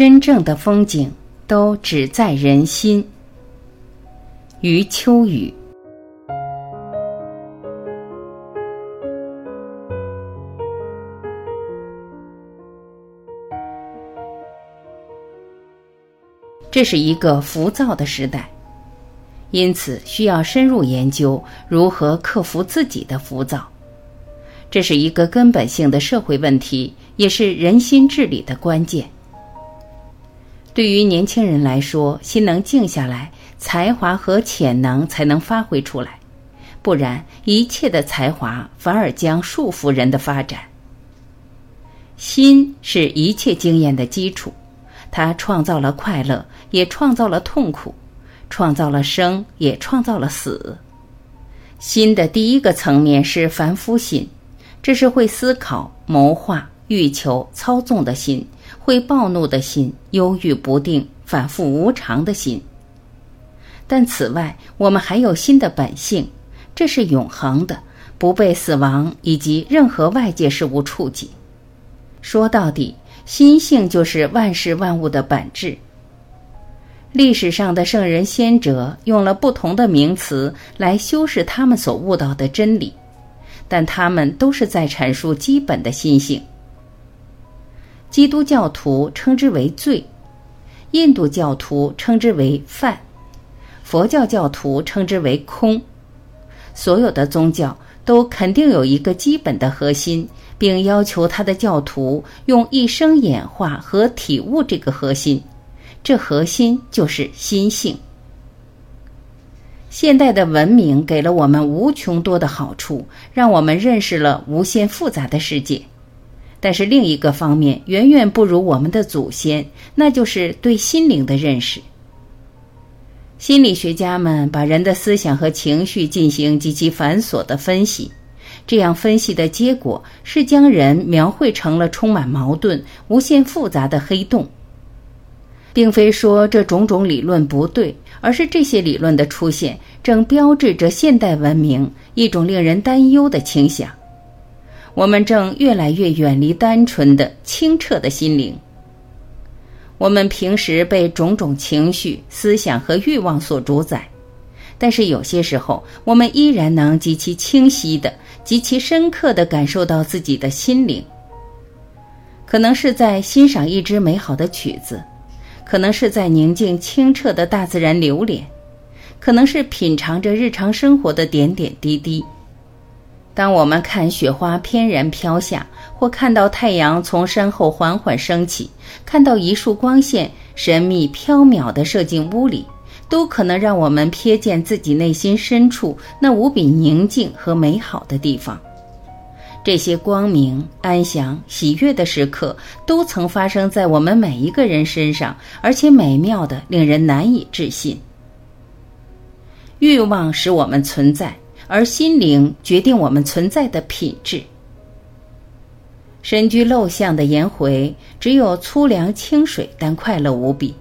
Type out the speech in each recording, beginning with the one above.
真正的风景都只在人心。余秋雨。这是一个浮躁的时代，因此需要深入研究如何克服自己的浮躁。这是一个根本性的社会问题，也是人心治理的关键。对于年轻人来说，心能静下来，才华和潜能才能发挥出来，不然一切的才华反而将束缚人的发展。心是一切经验的基础。它创造了快乐，也创造了痛苦；创造了生，也创造了死。心的第一个层面是凡夫心，这是会思考、谋划、欲求、操纵的心，会暴怒的心，忧郁不定、反复无常的心。但此外，我们还有心的本性，这是永恒的，不被死亡以及任何外界事物触及。说到底。心性就是万事万物的本质。历史上的圣人先哲用了不同的名词来修饰他们所悟到的真理，但他们都是在阐述基本的心性。基督教徒称之为罪，印度教徒称之为犯，佛教教徒称之为空。所有的宗教都肯定有一个基本的核心。并要求他的教徒用一生演化和体悟这个核心，这核心就是心性。现代的文明给了我们无穷多的好处，让我们认识了无限复杂的世界，但是另一个方面远远不如我们的祖先，那就是对心灵的认识。心理学家们把人的思想和情绪进行极其繁琐的分析。这样分析的结果是将人描绘成了充满矛盾、无限复杂的黑洞，并非说这种种理论不对，而是这些理论的出现正标志着现代文明一种令人担忧的倾向。我们正越来越远离单纯的、清澈的心灵。我们平时被种种情绪、思想和欲望所主宰，但是有些时候，我们依然能极其清晰的。极其深刻地感受到自己的心灵，可能是在欣赏一支美好的曲子，可能是在宁静清澈的大自然流连，可能是品尝着日常生活的点点滴滴。当我们看雪花翩然飘下，或看到太阳从山后缓缓升起，看到一束光线神秘飘渺地射进屋里。都可能让我们瞥见自己内心深处那无比宁静和美好的地方。这些光明、安详、喜悦的时刻，都曾发生在我们每一个人身上，而且美妙的令人难以置信。欲望使我们存在，而心灵决定我们存在的品质。身居陋巷的颜回，只有粗粮清水，但快乐无比。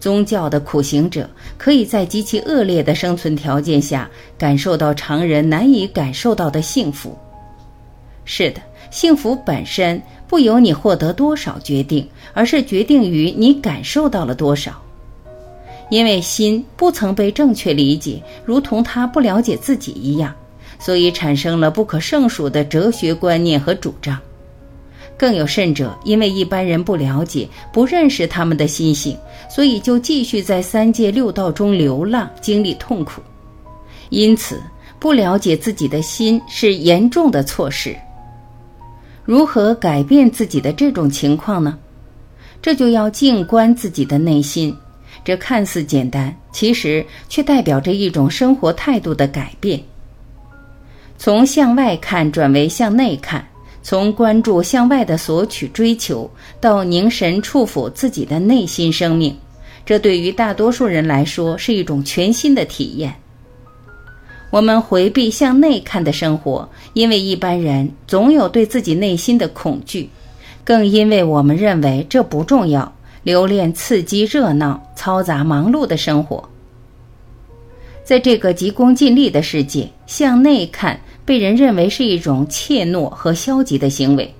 宗教的苦行者可以在极其恶劣的生存条件下感受到常人难以感受到的幸福。是的，幸福本身不由你获得多少决定，而是决定于你感受到了多少。因为心不曾被正确理解，如同他不了解自己一样，所以产生了不可胜数的哲学观念和主张。更有甚者，因为一般人不了解、不认识他们的心性，所以就继续在三界六道中流浪，经历痛苦。因此，不了解自己的心是严重的错事。如何改变自己的这种情况呢？这就要静观自己的内心。这看似简单，其实却代表着一种生活态度的改变。从向外看转为向内看。从关注向外的索取追求，到凝神触抚自己的内心生命，这对于大多数人来说是一种全新的体验。我们回避向内看的生活，因为一般人总有对自己内心的恐惧，更因为我们认为这不重要，留恋刺激、热闹、嘈杂、忙碌的生活。在这个急功近利的世界，向内看。被人认为是一种怯懦和消极的行为。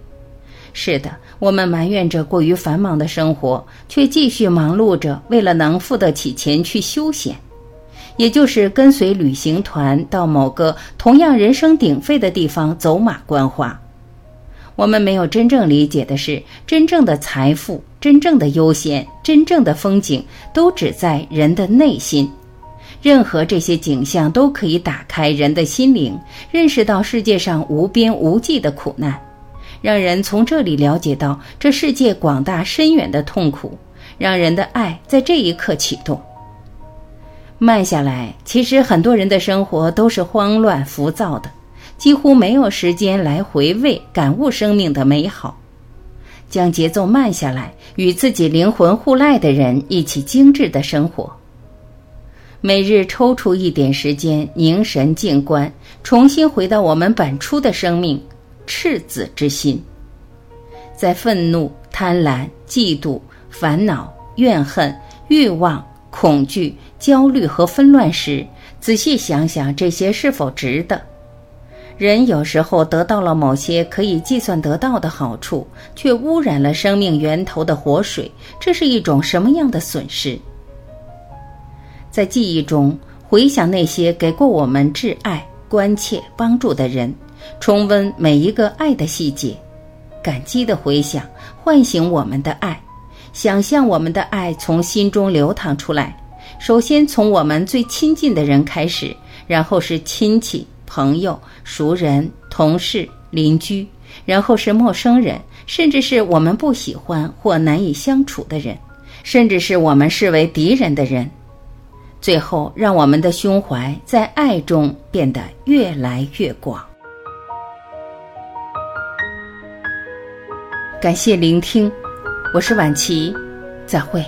是的，我们埋怨着过于繁忙的生活，却继续忙碌着，为了能付得起钱去休闲，也就是跟随旅行团到某个同样人声鼎沸的地方走马观花。我们没有真正理解的是，真正的财富、真正的悠闲、真正的风景，都只在人的内心。任何这些景象都可以打开人的心灵，认识到世界上无边无际的苦难，让人从这里了解到这世界广大深远的痛苦，让人的爱在这一刻启动。慢下来，其实很多人的生活都是慌乱浮躁的。几乎没有时间来回味、感悟生命的美好，将节奏慢下来，与自己灵魂互赖的人一起精致的生活。每日抽出一点时间，凝神静观，重新回到我们本初的生命——赤子之心。在愤怒、贪婪、嫉妒、烦恼、怨恨、欲望、恐惧、焦虑和纷乱时，仔细想想这些是否值得。人有时候得到了某些可以计算得到的好处，却污染了生命源头的活水，这是一种什么样的损失？在记忆中回想那些给过我们挚爱、关切、帮助的人，重温每一个爱的细节，感激的回想，唤醒我们的爱，想象我们的爱从心中流淌出来。首先从我们最亲近的人开始，然后是亲戚。朋友、熟人、同事、邻居，然后是陌生人，甚至是我们不喜欢或难以相处的人，甚至是我们视为敌人的人。最后，让我们的胸怀在爱中变得越来越广。感谢聆听，我是晚琪，再会。